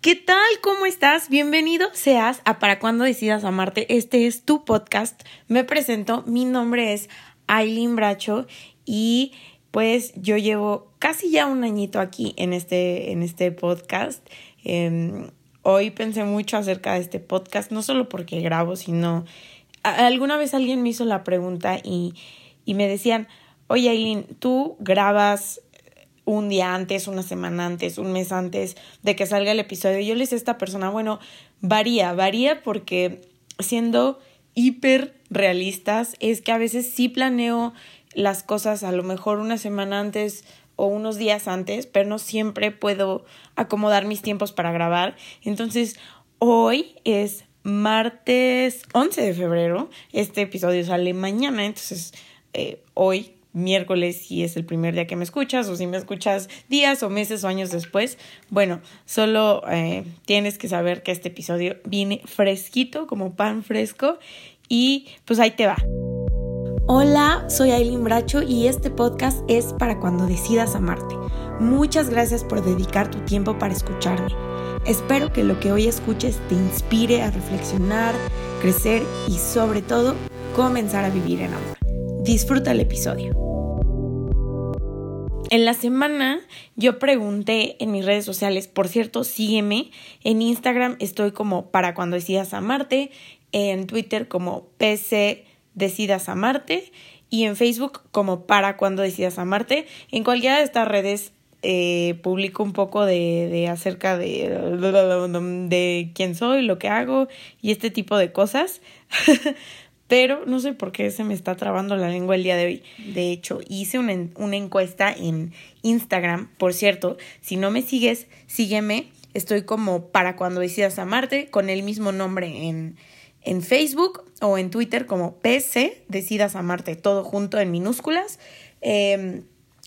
¿Qué tal? ¿Cómo estás? Bienvenido seas a Para cuando decidas amarte. Este es tu podcast. Me presento. Mi nombre es Aileen Bracho y pues yo llevo casi ya un añito aquí en este, en este podcast. Em, hoy pensé mucho acerca de este podcast, no solo porque grabo, sino alguna vez alguien me hizo la pregunta y, y me decían, oye Aileen, tú grabas un día antes, una semana antes, un mes antes de que salga el episodio. Yo le dije a esta persona, bueno, varía, varía porque siendo hiper realistas es que a veces sí planeo las cosas a lo mejor una semana antes o unos días antes, pero no siempre puedo acomodar mis tiempos para grabar. Entonces, hoy es martes 11 de febrero. Este episodio sale mañana, entonces eh, hoy miércoles si es el primer día que me escuchas o si me escuchas días o meses o años después. Bueno, solo eh, tienes que saber que este episodio viene fresquito como pan fresco y pues ahí te va. Hola, soy Aileen Bracho y este podcast es para cuando decidas amarte. Muchas gracias por dedicar tu tiempo para escucharme. Espero que lo que hoy escuches te inspire a reflexionar, crecer y sobre todo comenzar a vivir en amor. Disfruta el episodio. En la semana yo pregunté en mis redes sociales, por cierto, sígueme, en Instagram estoy como para cuando decidas amarte, en Twitter como PC decidas amarte y en Facebook como para cuando decidas amarte. En cualquiera de estas redes eh, publico un poco de, de acerca de, de quién soy, lo que hago y este tipo de cosas. pero no sé por qué se me está trabando la lengua el día de hoy. De hecho, hice una, una encuesta en Instagram. Por cierto, si no me sigues, sígueme. Estoy como para cuando decidas amarte, con el mismo nombre en, en Facebook o en Twitter como PC, decidas amarte, todo junto en minúsculas. Eh,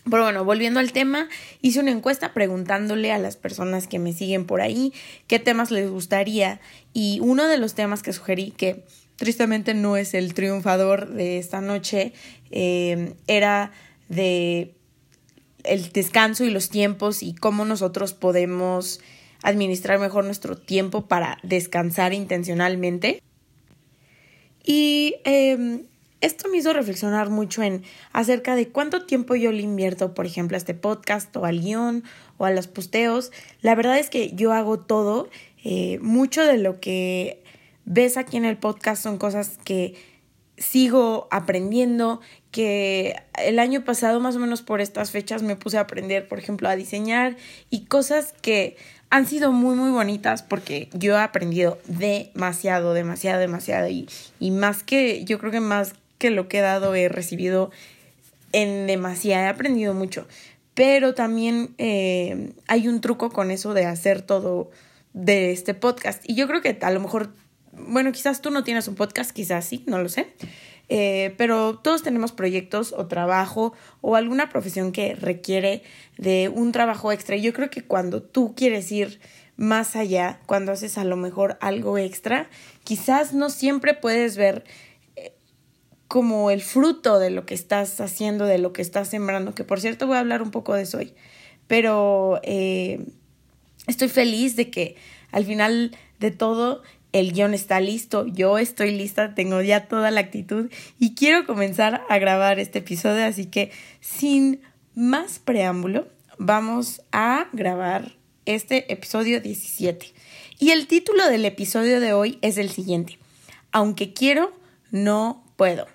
pero bueno, volviendo al tema, hice una encuesta preguntándole a las personas que me siguen por ahí qué temas les gustaría y uno de los temas que sugerí que tristemente no es el triunfador de esta noche, eh, era de el descanso y los tiempos y cómo nosotros podemos administrar mejor nuestro tiempo para descansar intencionalmente. Y em, esto me hizo reflexionar mucho en acerca de cuánto tiempo yo le invierto, por ejemplo, a este podcast o al guion o a los posteos. La verdad es que yo hago todo, eh, mucho de lo que ves aquí en el podcast son cosas que sigo aprendiendo, que el año pasado más o menos por estas fechas me puse a aprender, por ejemplo, a diseñar y cosas que han sido muy muy bonitas porque yo he aprendido demasiado, demasiado, demasiado y, y más que, yo creo que más que lo que he dado he recibido en demasiado, he aprendido mucho, pero también eh, hay un truco con eso de hacer todo de este podcast. Y yo creo que a lo mejor bueno, quizás tú no tienes un podcast, quizás sí, no lo sé. Eh, pero todos tenemos proyectos o trabajo o alguna profesión que requiere de un trabajo extra. Yo creo que cuando tú quieres ir más allá, cuando haces a lo mejor algo extra, quizás no siempre puedes ver eh, como el fruto de lo que estás haciendo, de lo que estás sembrando, que por cierto voy a hablar un poco de eso hoy. Pero eh, estoy feliz de que al final de todo el guion está listo, yo estoy lista, tengo ya toda la actitud y quiero comenzar a grabar este episodio, así que sin más preámbulo, vamos a grabar este episodio 17. Y el título del episodio de hoy es el siguiente, aunque quiero, no puedo.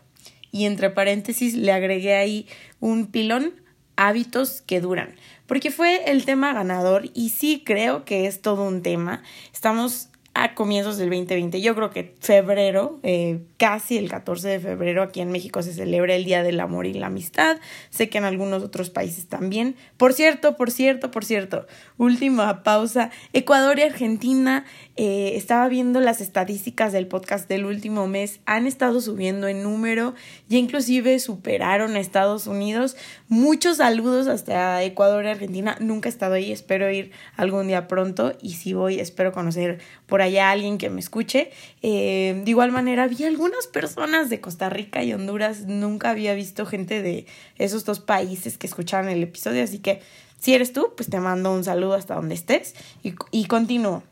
Y entre paréntesis le agregué ahí un pilón, hábitos que duran, porque fue el tema ganador y sí creo que es todo un tema. Estamos a comienzos del 2020. Yo creo que febrero, eh, casi el 14 de febrero, aquí en México se celebra el Día del Amor y la Amistad. Sé que en algunos otros países también. Por cierto, por cierto, por cierto, última pausa. Ecuador y Argentina, eh, estaba viendo las estadísticas del podcast del último mes, han estado subiendo en número y inclusive superaron a Estados Unidos. Muchos saludos hasta Ecuador y Argentina. Nunca he estado ahí, espero ir algún día pronto y si voy, espero conocer por ahí haya alguien que me escuche. Eh, de igual manera, vi algunas personas de Costa Rica y Honduras. Nunca había visto gente de esos dos países que escucharon el episodio, así que Si eres tú, pues te mando un saludo hasta donde estés y, y continúo.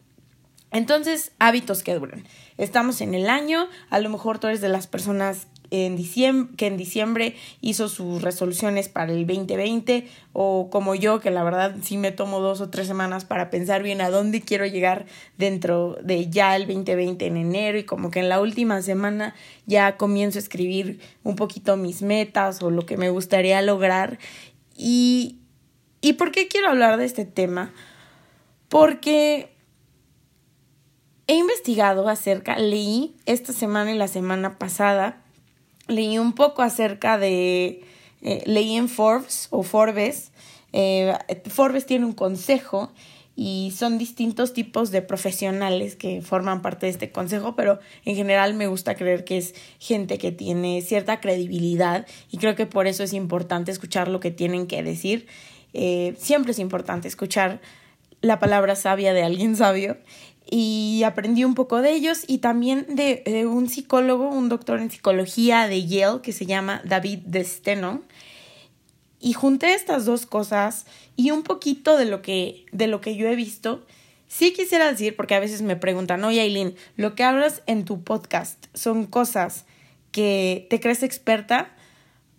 Entonces, hábitos que duran. Estamos en el año, a lo mejor tú eres de las personas en diciembre, que en diciembre hizo sus resoluciones para el 2020 o como yo que la verdad sí me tomo dos o tres semanas para pensar bien a dónde quiero llegar dentro de ya el 2020 en enero y como que en la última semana ya comienzo a escribir un poquito mis metas o lo que me gustaría lograr y ¿y por qué quiero hablar de este tema? Porque He investigado acerca, leí esta semana y la semana pasada, leí un poco acerca de, eh, leí en Forbes o Forbes, eh, Forbes tiene un consejo y son distintos tipos de profesionales que forman parte de este consejo, pero en general me gusta creer que es gente que tiene cierta credibilidad y creo que por eso es importante escuchar lo que tienen que decir. Eh, siempre es importante escuchar la palabra sabia de alguien sabio y aprendí un poco de ellos y también de, un psicólogo, un doctor en psicología de Yale que se llama David Desteno. Y junté estas dos cosas y un poquito de lo que, de lo que yo he visto. Sí quisiera decir, porque a veces me preguntan, oye Aileen, lo que hablas en tu podcast son cosas que te crees experta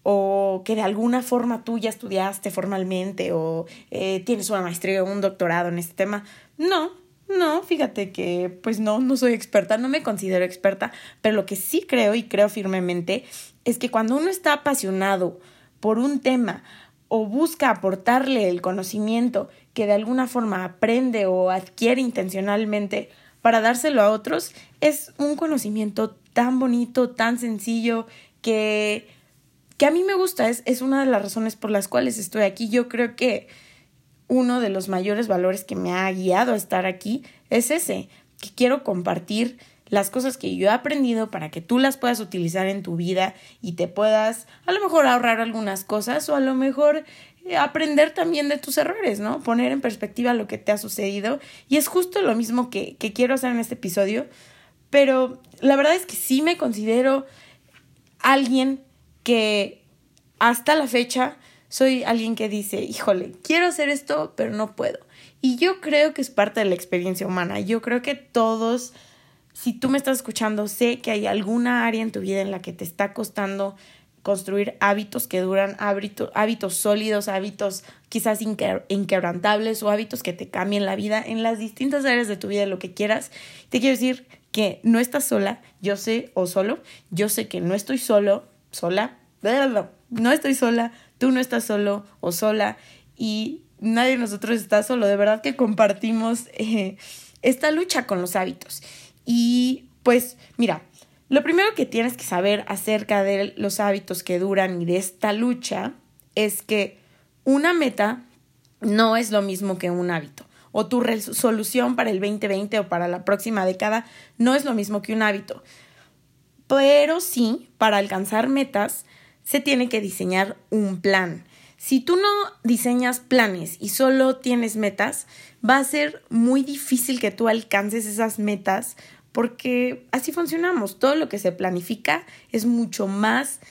o que de alguna forma tú ya estudiaste formalmente o eh, tienes una maestría o un doctorado en este tema. No, no, fíjate que pues no, no soy experta, no me considero experta, pero lo que sí creo y creo firmemente es que cuando uno está apasionado por un tema o busca aportarle el conocimiento que de alguna forma aprende o adquiere intencionalmente para dárselo a otros, es un conocimiento tan bonito, tan sencillo, que, que a mí me gusta, es, es una de las razones por las cuales estoy aquí. Yo creo que uno de los mayores valores que me ha guiado a estar aquí es ese, que quiero compartir las cosas que yo he aprendido para que tú las puedas utilizar en tu vida y te puedas a lo mejor ahorrar algunas cosas o a lo mejor eh, aprender también de tus errores, ¿no? Poner en perspectiva lo que te ha sucedido y es justo lo mismo que, que quiero hacer en este episodio, pero la verdad es que sí me considero alguien que hasta la fecha soy alguien que dice, híjole, quiero hacer esto, pero no puedo. Y yo creo que es parte de la experiencia humana. Yo creo que todos, si tú me estás escuchando, sé que hay alguna área en tu vida en la que te está costando construir hábitos que duran, hábitos, hábitos sólidos, hábitos quizás inquebrantables o hábitos que te cambien la vida en las distintas áreas de tu vida, lo que quieras. Te quiero decir que no estás sola, yo sé, o solo, yo sé que no estoy solo, sola, no estoy sola, tú no estás solo o sola y nadie de nosotros está solo. De verdad que compartimos eh, esta lucha con los hábitos. Y pues mira, lo primero que tienes que saber acerca de los hábitos que duran y de esta lucha es que una meta no es lo mismo que un hábito. O tu resolución para el 2020 o para la próxima década no es lo mismo que un hábito. Pero sí, para alcanzar metas, se tiene que diseñar un plan. Si tú no diseñas planes y solo tienes metas, va a ser muy difícil que tú alcances esas metas porque así funcionamos. Todo lo que se planifica es mucho más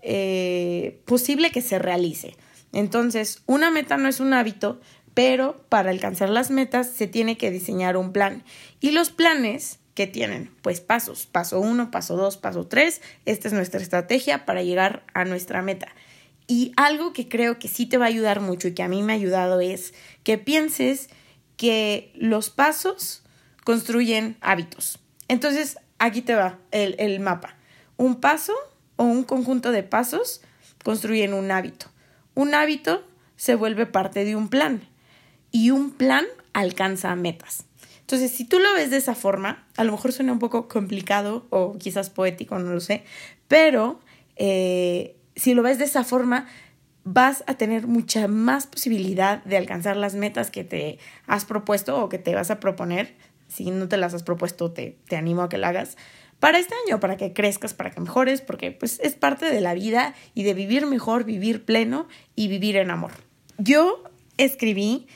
eh, posible que se realice. Entonces, una meta no es un hábito, pero para alcanzar las metas se tiene que diseñar un plan. Y los planes ¿Qué tienen? Pues pasos, paso uno, paso dos, paso tres. Esta es nuestra estrategia para llegar a nuestra meta. Y algo que creo que sí te va a ayudar mucho y que a mí me ha ayudado es que pienses que los pasos construyen hábitos. Entonces, aquí te va el, el mapa. Un paso o un conjunto de pasos construyen un hábito. Un hábito se vuelve parte de un plan y un plan alcanza metas. Entonces, si tú lo ves de esa forma, a lo mejor suena un poco complicado o quizás poético, no lo sé, pero eh, si lo ves de esa forma, vas a tener mucha más posibilidad de alcanzar las metas que te has propuesto o que te vas a proponer. Si no te las has propuesto, te, te animo a que lo hagas para este año, para que crezcas, para que mejores, porque pues es parte de la vida y de vivir mejor, vivir pleno y vivir en amor. Yo escribí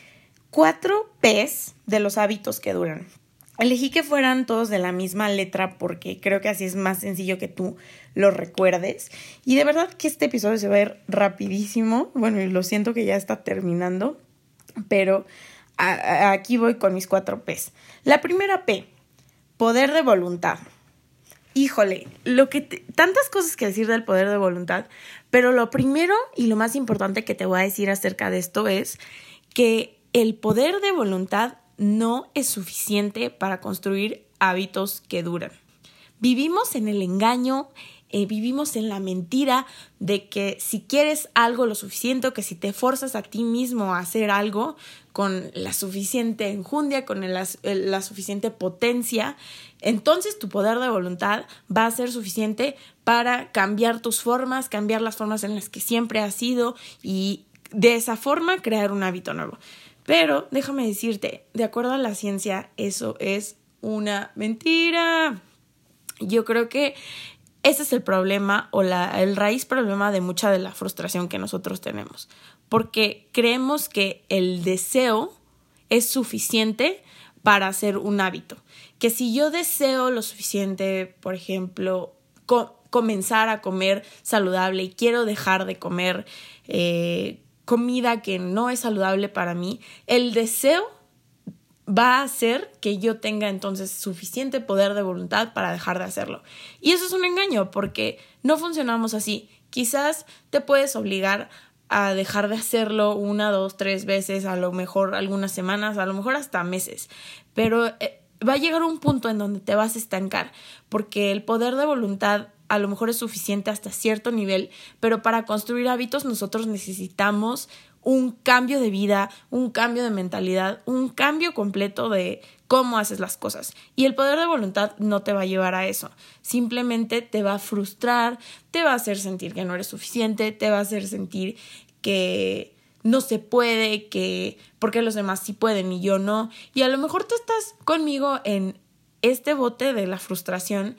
cuatro P's de los hábitos que duran. Elegí que fueran todos de la misma letra porque creo que así es más sencillo que tú lo recuerdes. Y de verdad que este episodio se va a ver rapidísimo. Bueno, y lo siento que ya está terminando. Pero aquí voy con mis cuatro P's. La primera P, poder de voluntad. Híjole, lo que tantas cosas que decir del poder de voluntad, pero lo primero y lo más importante que te voy a decir acerca de esto es que el poder de voluntad no es suficiente para construir hábitos que duran. Vivimos en el engaño, eh, vivimos en la mentira de que si quieres algo lo suficiente que si te forzas a ti mismo a hacer algo con la suficiente enjundia, con la suficiente potencia, entonces tu poder de voluntad va a ser suficiente para cambiar tus formas, cambiar las formas en las que siempre has sido y de esa forma crear un hábito nuevo. Pero déjame decirte, de acuerdo a la ciencia, eso es una mentira. Yo creo que ese es el problema o la, el raíz problema de mucha de la frustración que nosotros tenemos, porque creemos que el deseo es suficiente para hacer un hábito, que si yo deseo lo suficiente, por ejemplo, comenzar a comer saludable y quiero dejar de comer eh, comida que no es saludable para mí, el deseo va a hacer que yo tenga entonces suficiente poder de voluntad para dejar de hacerlo. Y eso es un engaño porque no funcionamos así. Quizás te puedes obligar a dejar de hacerlo una, dos, tres veces, a lo mejor algunas semanas, a lo mejor hasta meses, pero eh, va a llegar un punto en donde te vas a estancar porque el poder de voluntad a lo mejor es suficiente hasta cierto nivel, pero para construir hábitos nosotros necesitamos un cambio de vida, un cambio de mentalidad, un cambio completo de cómo haces las cosas. Y el poder de voluntad no te va a llevar a eso. Simplemente te va a frustrar, te va a hacer sentir que no eres suficiente, te va a hacer sentir que no se puede, que porque los demás sí pueden y yo no. Y a lo mejor tú estás conmigo en este bote de la frustración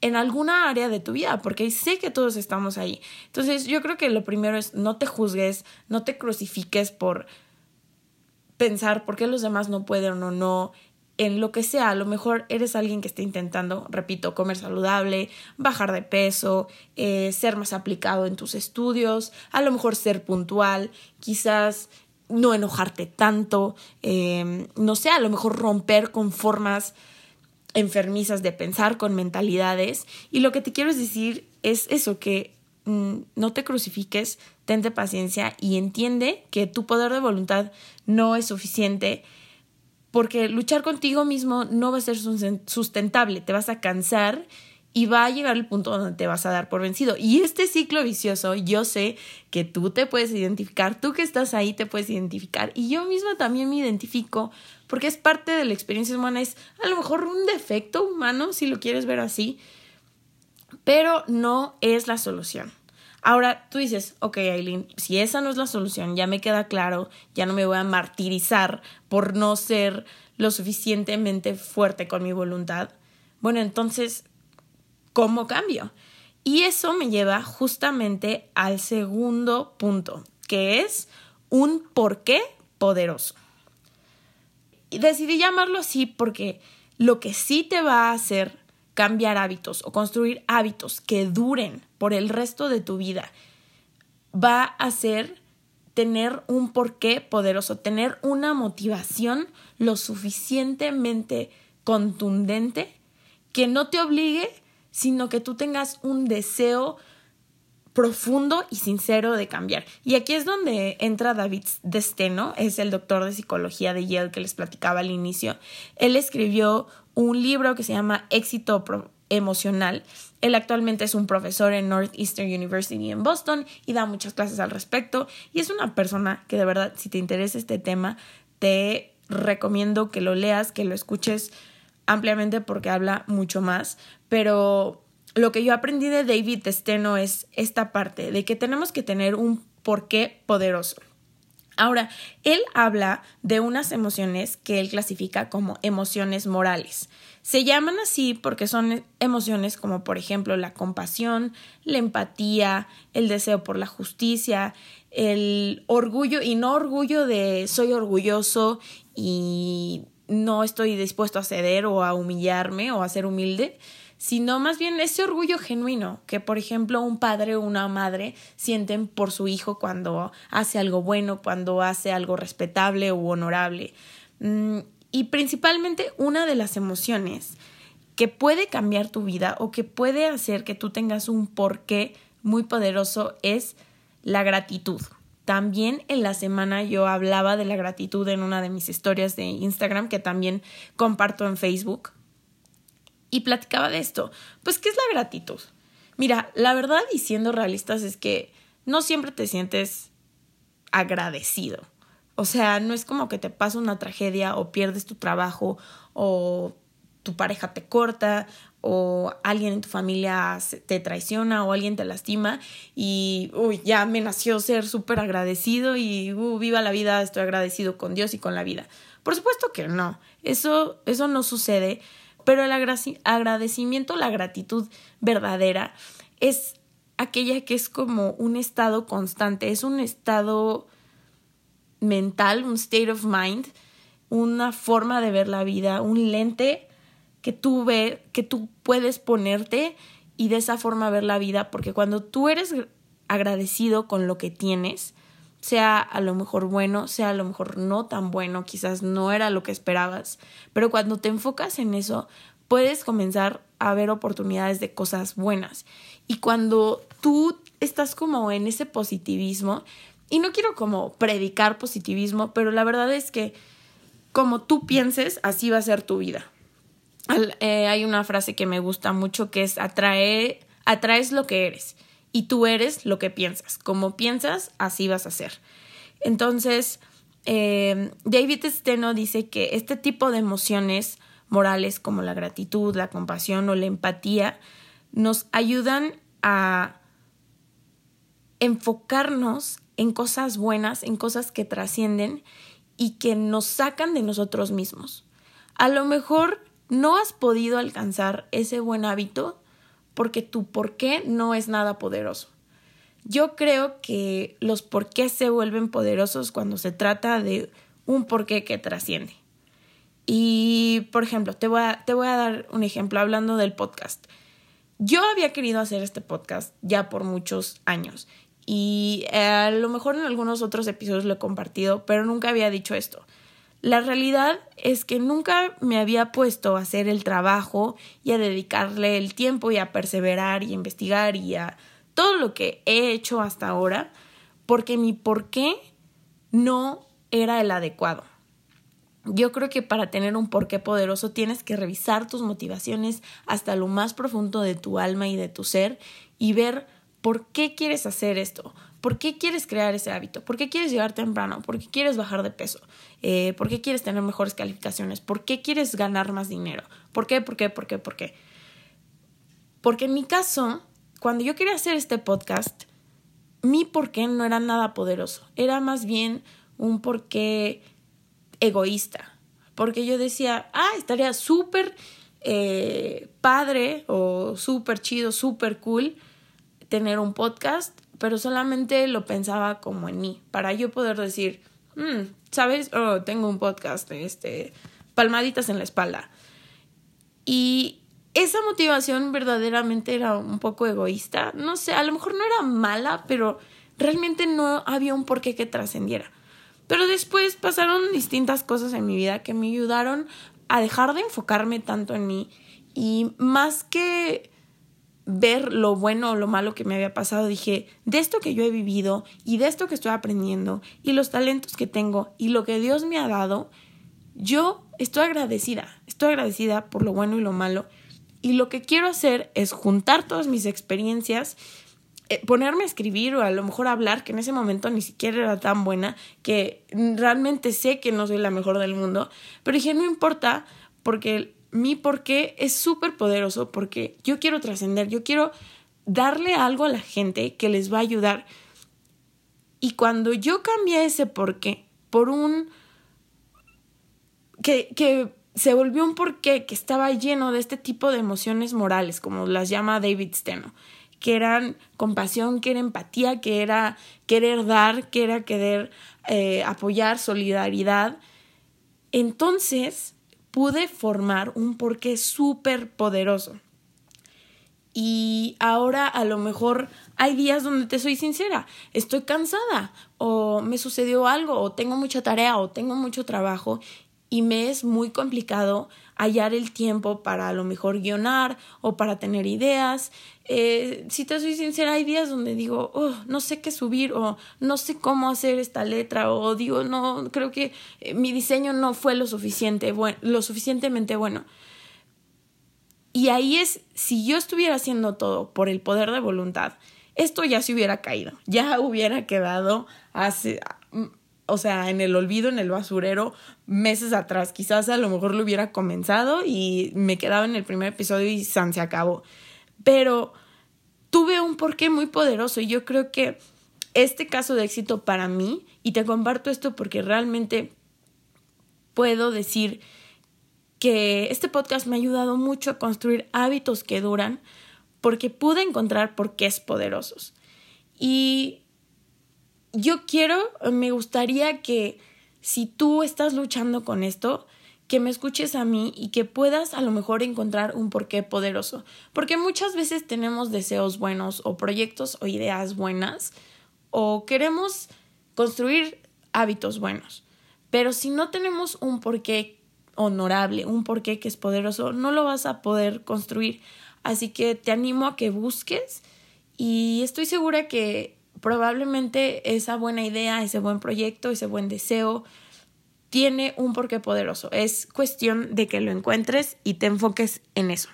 en alguna área de tu vida, porque sé que todos estamos ahí. Entonces yo creo que lo primero es no te juzgues, no te crucifiques por pensar por qué los demás no pueden o no, en lo que sea, a lo mejor eres alguien que está intentando, repito, comer saludable, bajar de peso, eh, ser más aplicado en tus estudios, a lo mejor ser puntual, quizás no enojarte tanto, eh, no sé, a lo mejor romper con formas enfermizas de pensar, con mentalidades. Y lo que te quiero decir es eso, que mm, no te crucifiques, tente paciencia y entiende que tu poder de voluntad no es suficiente porque luchar contigo mismo no va a ser sustentable, te vas a cansar y va a llegar el punto donde te vas a dar por vencido. Y este ciclo vicioso, yo sé que tú te puedes identificar, tú que estás ahí te puedes identificar y yo misma también me identifico porque es parte de la experiencia humana, es a lo mejor un defecto humano, si lo quieres ver así, pero no es la solución. Ahora tú dices, ok, Aileen, si esa no es la solución, ya me queda claro, ya no me voy a martirizar por no ser lo suficientemente fuerte con mi voluntad. Bueno, entonces, ¿cómo cambio? Y eso me lleva justamente al segundo punto, que es un por qué poderoso. Decidí llamarlo así porque lo que sí te va a hacer cambiar hábitos o construir hábitos que duren por el resto de tu vida va a ser tener un porqué poderoso, tener una motivación lo suficientemente contundente que no te obligue, sino que tú tengas un deseo profundo y sincero de cambiar. Y aquí es donde entra David Desteno, es el doctor de psicología de Yale que les platicaba al inicio. Él escribió un libro que se llama Éxito Emocional. Él actualmente es un profesor en Northeastern University en Boston y da muchas clases al respecto. Y es una persona que de verdad, si te interesa este tema, te recomiendo que lo leas, que lo escuches ampliamente porque habla mucho más. Pero lo que yo aprendí de David Steno es esta parte de que tenemos que tener un porqué poderoso. Ahora, él habla de unas emociones que él clasifica como emociones morales. Se llaman así porque son emociones como por ejemplo la compasión, la empatía, el deseo por la justicia, el orgullo y no orgullo de soy orgulloso y no estoy dispuesto a ceder o a humillarme o a ser humilde, sino más bien ese orgullo genuino que, por ejemplo, un padre o una madre sienten por su hijo cuando hace algo bueno, cuando hace algo respetable o honorable. Mm, y principalmente una de las emociones que puede cambiar tu vida o que puede hacer que tú tengas un porqué muy poderoso es la gratitud. También en la semana yo hablaba de la gratitud en una de mis historias de Instagram que también comparto en Facebook y platicaba de esto. Pues, ¿qué es la gratitud? Mira, la verdad y siendo realistas es que no siempre te sientes agradecido. O sea, no es como que te pasa una tragedia o pierdes tu trabajo o tu pareja te corta o alguien en tu familia te traiciona o alguien te lastima y uy, ya me nació ser súper agradecido y uh, viva la vida, estoy agradecido con Dios y con la vida. Por supuesto que no, eso, eso no sucede pero el agradecimiento, la gratitud verdadera es aquella que es como un estado constante, es un estado mental, un state of mind, una forma de ver la vida, un lente que tú ve, que tú puedes ponerte y de esa forma ver la vida, porque cuando tú eres agradecido con lo que tienes, sea a lo mejor bueno, sea a lo mejor no tan bueno, quizás no era lo que esperabas, pero cuando te enfocas en eso, puedes comenzar a ver oportunidades de cosas buenas. Y cuando tú estás como en ese positivismo, y no quiero como predicar positivismo, pero la verdad es que como tú pienses, así va a ser tu vida. Eh, hay una frase que me gusta mucho que es atrae, atraes lo que eres y tú eres lo que piensas. Como piensas, así vas a ser. Entonces, eh, David Steno dice que este tipo de emociones morales como la gratitud, la compasión o la empatía nos ayudan a enfocarnos en cosas buenas, en cosas que trascienden y que nos sacan de nosotros mismos. A lo mejor no has podido alcanzar ese buen hábito porque tu por qué no es nada poderoso. Yo creo que los por qué se vuelven poderosos cuando se trata de un porqué que trasciende. Y, por ejemplo, te voy, a, te voy a dar un ejemplo hablando del podcast. Yo había querido hacer este podcast ya por muchos años y eh, a lo mejor en algunos otros episodios lo he compartido, pero nunca había dicho esto. La realidad es que nunca me había puesto a hacer el trabajo y a dedicarle el tiempo y a perseverar y a investigar y a todo lo que he hecho hasta ahora porque mi por qué no era el adecuado. Yo creo que para tener un porqué poderoso tienes que revisar tus motivaciones hasta lo más profundo de tu alma y de tu ser y ver por qué quieres hacer esto, por qué quieres crear ese hábito, por qué quieres llegar temprano, por qué quieres bajar de peso, eh, por qué quieres tener mejores calificaciones, por qué quieres ganar más dinero, por qué, por qué, por qué, por qué. Porque en mi caso, cuando yo quería hacer este podcast, mi por qué no era nada poderoso, era más bien un por qué egoísta, porque yo decía, ah, estaría súper eh, padre o súper chido, súper cool tener un podcast, pero solamente lo pensaba como en mí, para yo poder decir, mm, ¿sabes? Oh, tengo un podcast, este, palmaditas en la espalda. Y esa motivación verdaderamente era un poco egoísta. No sé, a lo mejor no era mala, pero realmente no había un porqué que trascendiera. Pero después pasaron distintas cosas en mi vida que me ayudaron a dejar de enfocarme tanto en mí y más que ver lo bueno o lo malo que me había pasado, dije, de esto que yo he vivido y de esto que estoy aprendiendo y los talentos que tengo y lo que Dios me ha dado, yo estoy agradecida, estoy agradecida por lo bueno y lo malo. Y lo que quiero hacer es juntar todas mis experiencias eh, ponerme a escribir o a lo mejor hablar, que en ese momento ni siquiera era tan buena, que realmente sé que no soy la mejor del mundo, pero dije, no importa, porque mi porqué es súper poderoso, porque yo quiero trascender, yo quiero darle algo a la gente que les va a ayudar. Y cuando yo cambié ese porqué por un... que, que se volvió un porqué que estaba lleno de este tipo de emociones morales, como las llama David Steno que eran compasión, que era empatía, que era querer dar, que era querer eh, apoyar, solidaridad. Entonces pude formar un porqué súper poderoso. y ahora a lo mejor hay días donde te soy sincera, estoy cansada o me sucedió algo o tengo mucha tarea o tengo mucho trabajo y me es muy complicado hallar el tiempo para a lo mejor guionar o para tener ideas. Eh, si te soy sincera, hay días donde digo, oh, no sé qué subir o no sé cómo hacer esta letra o digo, no, creo que eh, mi diseño no fue lo suficiente, bueno, lo suficientemente bueno. Y ahí es, si yo estuviera haciendo todo por el poder de voluntad, esto ya se hubiera caído, ya hubiera quedado hace, o sea, en el olvido, en el basurero, meses atrás. Quizás a lo mejor lo hubiera comenzado y me quedaba en el primer episodio y San se acabó. Pero tuve un porqué muy poderoso y yo creo que este caso de éxito para mí, y te comparto esto porque realmente puedo decir que este podcast me ha ayudado mucho a construir hábitos que duran porque pude encontrar porqués poderosos. Y yo quiero, me gustaría que si tú estás luchando con esto, que me escuches a mí y que puedas a lo mejor encontrar un porqué poderoso. Porque muchas veces tenemos deseos buenos o proyectos o ideas buenas o queremos construir hábitos buenos. Pero si no tenemos un porqué honorable, un porqué que es poderoso, no lo vas a poder construir. Así que te animo a que busques y estoy segura que probablemente esa buena idea, ese buen proyecto, ese buen deseo, tiene un porqué poderoso. Es cuestión de que lo encuentres y te enfoques en eso.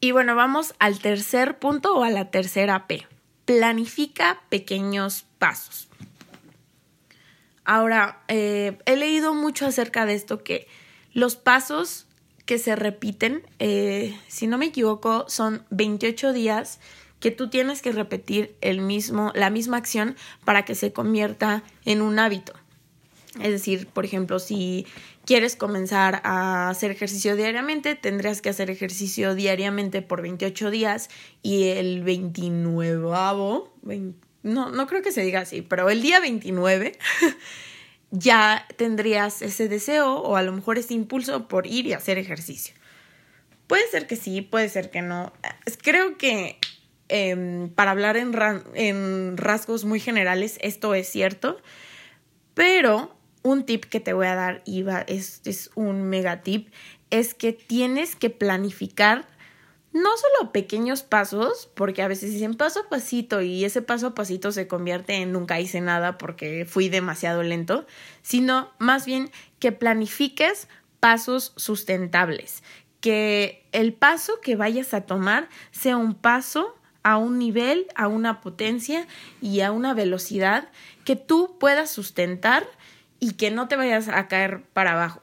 Y bueno, vamos al tercer punto o a la tercera P. Planifica pequeños pasos. Ahora, eh, he leído mucho acerca de esto que los pasos que se repiten, eh, si no me equivoco, son 28 días que tú tienes que repetir el mismo, la misma acción para que se convierta en un hábito. Es decir, por ejemplo, si quieres comenzar a hacer ejercicio diariamente, tendrías que hacer ejercicio diariamente por 28 días y el 29, no, no creo que se diga así, pero el día 29 ya tendrías ese deseo o a lo mejor ese impulso por ir y hacer ejercicio. Puede ser que sí, puede ser que no. Creo que Em, para hablar en, rasgos muy generales, esto es cierto, pero un tip que te voy a dar, Iva, es, es un mega tip, es que tienes que planificar no solo pequeños pasos, porque a veces dicen paso a pasito y ese paso a pasito se convierte en nunca hice nada porque fui demasiado lento, sino más bien que planifiques pasos sustentables, que el paso que vayas a tomar sea un paso a un nivel, a una potencia y a una velocidad que tú puedas sustentar y que no te vayas a caer para abajo.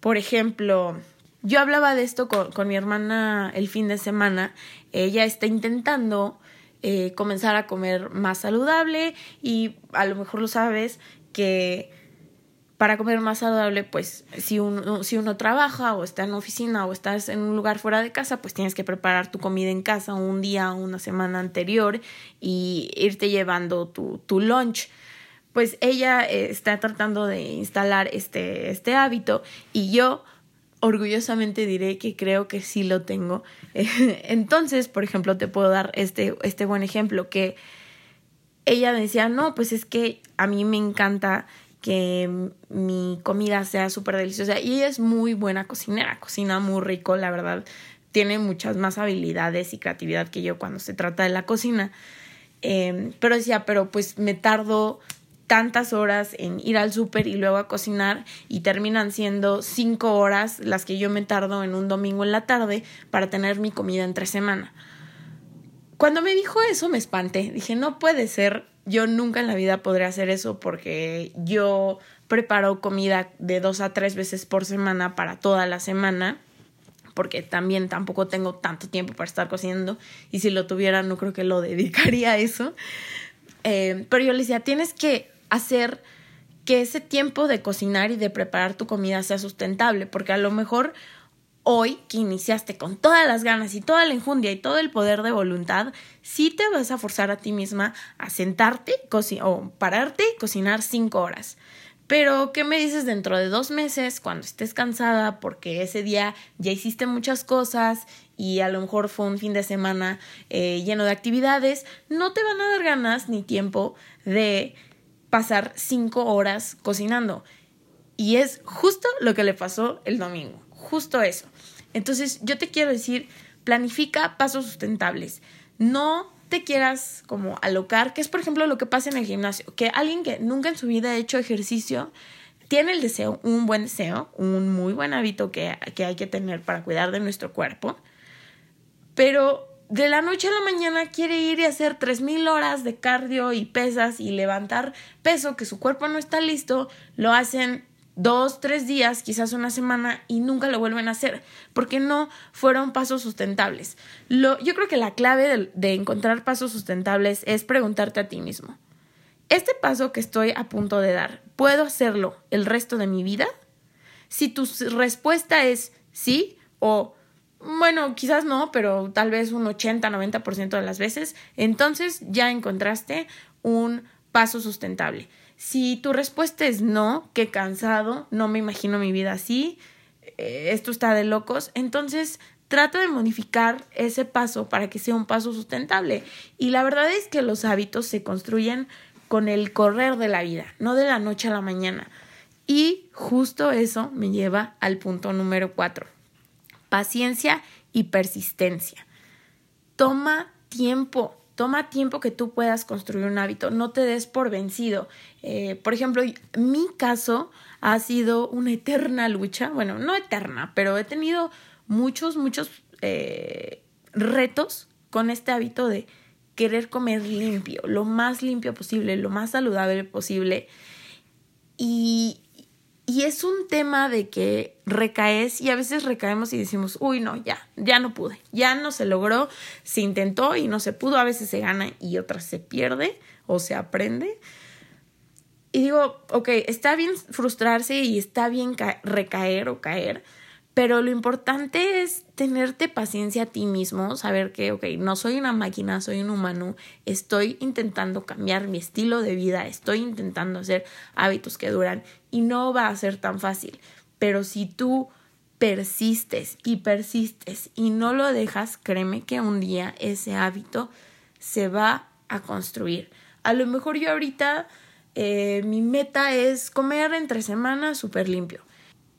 Por ejemplo, yo hablaba de esto con, mi hermana el fin de semana. Ella está intentando eh, comenzar a comer más saludable y a lo mejor lo sabes que para comer más saludable, pues si uno, si uno trabaja o está en oficina o estás en un lugar fuera de casa, pues tienes que preparar tu comida en casa un día o una semana anterior y irte llevando tu, tu lunch. Pues ella eh, está tratando de instalar este, este hábito y yo orgullosamente diré que creo que sí lo tengo. Entonces, por ejemplo, te puedo dar este, este buen ejemplo que ella decía, no, pues es que a mí me encanta que mi comida sea súper deliciosa. Y es muy buena cocinera, cocina muy rico, la verdad. Tiene muchas más habilidades y creatividad que yo cuando se trata de la cocina. Em, pero decía, pero pues me tardo tantas horas en ir al súper y luego a cocinar y terminan siendo cinco horas las que yo me tardo en un domingo en la tarde para tener mi comida entre semana. Cuando me dijo eso me espanté, dije, no puede ser, yo nunca en la vida podré hacer eso porque yo preparo comida de dos a tres veces por semana para toda la semana porque también tampoco tengo tanto tiempo para estar cocinando y si lo tuviera no creo que lo dedicaría a eso. Eh, pero yo le decía, tienes que hacer que ese tiempo de cocinar y de preparar tu comida sea sustentable, porque a lo mejor hoy que iniciaste con todas las ganas y toda la enjundia y todo el poder de voluntad, sí te vas a forzar a ti misma a sentarte o pararte y cocinar cinco horas. Pero, ¿qué me dices dentro de dos meses, cuando estés cansada, porque ese día ya hiciste muchas cosas y a lo mejor fue un fin de semana eh, lleno de actividades? No te van a dar ganas ni tiempo de pasar cinco horas cocinando. Y es justo lo que le pasó el domingo, justo eso. Entonces, yo te quiero decir, planifica pasos sustentables. No te quieras como alocar, que es por ejemplo lo que pasa en el gimnasio, que alguien que nunca en su vida ha hecho ejercicio tiene el deseo, un buen deseo, un muy buen hábito que, que hay que tener para cuidar de nuestro cuerpo, pero de la noche a la mañana quiere ir y hacer 3.000 horas de cardio y pesas y levantar peso que su cuerpo no está listo, lo hacen dos, tres días, quizás una semana y nunca lo vuelven a hacer porque no fueron pasos sustentables. Lo, yo creo que la clave de, de encontrar pasos sustentables es preguntarte a ti mismo, ¿este paso que estoy a punto de dar, ¿puedo hacerlo el resto de mi vida? Si tu respuesta es sí o bueno, quizás no, pero tal vez un 80-90% de las veces, entonces ya encontraste un paso sustentable. Si tu respuesta es no, qué cansado, no me imagino mi vida así, eh, esto está de locos, entonces trata de modificar ese paso para que sea un paso sustentable. Y la verdad es que los hábitos se construyen con el correr de la vida, no de la noche a la mañana. Y justo eso me lleva al punto número cuatro. Paciencia y persistencia. Toma tiempo Toma tiempo que tú puedas construir un hábito, no te des por vencido. Eh, por ejemplo, mi caso ha sido una eterna lucha, bueno, no eterna, pero he tenido muchos, muchos eh, retos con este hábito de querer comer limpio, lo más limpio posible, lo más saludable posible. Y, y es un tema de que recaes y a veces recaemos y decimos, uy, no, ya, ya no pude, ya no se logró, se intentó y no se pudo, a veces se gana y otras se pierde o se aprende. Y digo, ok, está bien frustrarse y está bien recaer o caer, pero lo importante es tenerte paciencia a ti mismo, saber que, ok, no soy una máquina, soy un humano, estoy intentando cambiar mi estilo de vida, estoy intentando hacer hábitos que duran y no va a ser tan fácil. Pero si tú persistes y persistes y no lo dejas, créeme que un día ese hábito se va a construir. A lo mejor yo ahorita eh, mi meta es comer entre semanas súper limpio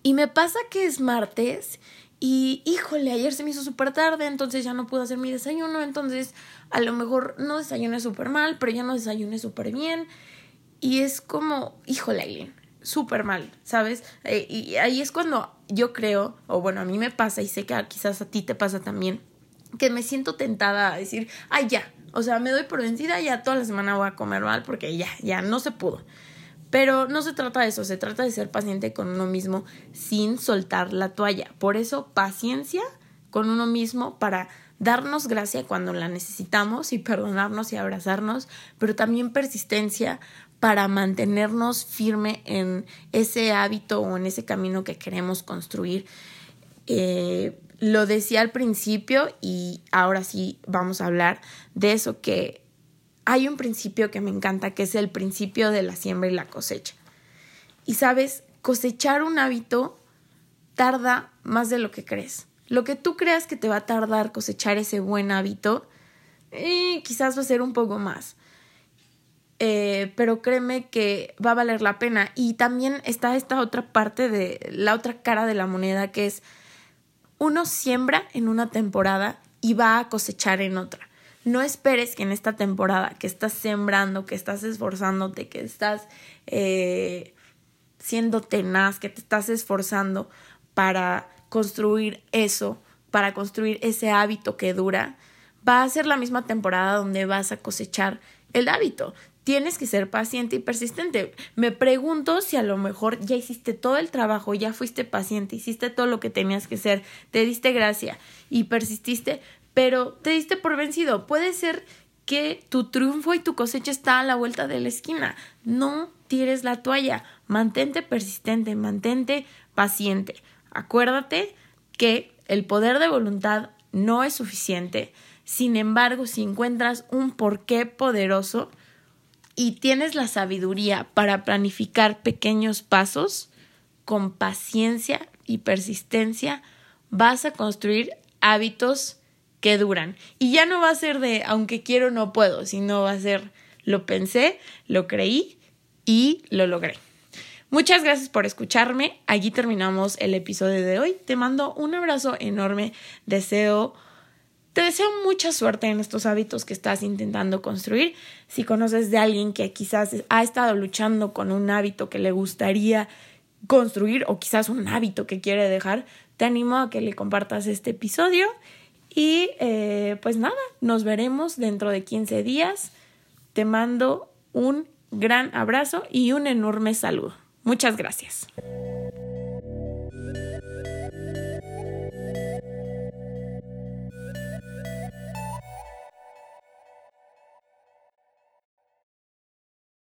y me pasa que es martes y híjole, ayer se me hizo súper tarde, entonces ya no pude hacer mi desayuno, entonces a lo mejor no desayuné súper mal, pero ya no desayuné súper bien. Y es como, híjole, Aileen, súper mal, ¿sabes? Eh, y ahí es cuando yo creo, o bueno, a mí me pasa y sé que quizás a ti te pasa también, que me siento tentada a decir, ay, ya, o sea, me doy por vencida, ya toda la semana voy a comer mal porque ya, ya no se pudo. Pero no se trata de eso, se trata de ser paciente con uno mismo sin soltar la toalla. Por eso, paciencia con uno mismo para darnos gracia cuando la necesitamos y perdonarnos y abrazarnos, pero también persistencia para mantenernos firme en ese hábito o en ese camino que queremos construir. Eh, lo decía al principio y ahora sí vamos a hablar de eso que hay un principio que me encanta, que es el principio de la siembra y la cosecha. Y sabes, cosechar un hábito tarda más de lo que crees. Lo que tú creas que te va a tardar cosechar ese buen hábito, eh, quizás va a ser un poco más. Eh, pero créeme que va a valer la pena. Y también está esta otra parte de la otra cara de la moneda que es uno siembra en una temporada y va a cosechar en otra. No esperes que en esta temporada que estás sembrando, que estás esforzándote, que estás eh, siendo tenaz, que te estás esforzando para construir eso, para construir ese hábito que dura, va a ser la misma temporada donde vas a cosechar el hábito. Tienes que ser paciente y persistente. Me pregunto si a lo mejor ya hiciste todo el trabajo, ya fuiste paciente, hiciste todo lo que tenías que hacer, te diste gracia y persististe, pero te diste por vencido. Puede ser que tu triunfo y tu cosecha está a la vuelta de la esquina. No tires la toalla. Mantente persistente, mantente paciente. Acuérdate que el poder de voluntad no es suficiente. Sin embargo, si encuentras un porqué poderoso, y tienes la sabiduría para planificar pequeños pasos, con paciencia y persistencia, vas a construir hábitos que duran. Y ya no va a ser de aunque quiero no puedo, sino va a ser lo pensé, lo creí y lo logré. Muchas gracias por escucharme. Allí terminamos el episodio de hoy. Te mando un abrazo enorme. Deseo te deseo mucha suerte en estos hábitos que estás intentando construir. Si conoces de alguien que quizás ha estado luchando con un hábito que le gustaría construir o quizás un hábito que quiere dejar, te animo a que le compartas este episodio. Y eh, pues nada, nos veremos dentro de 15 días. Te mando un gran abrazo y un enorme saludo. Muchas gracias.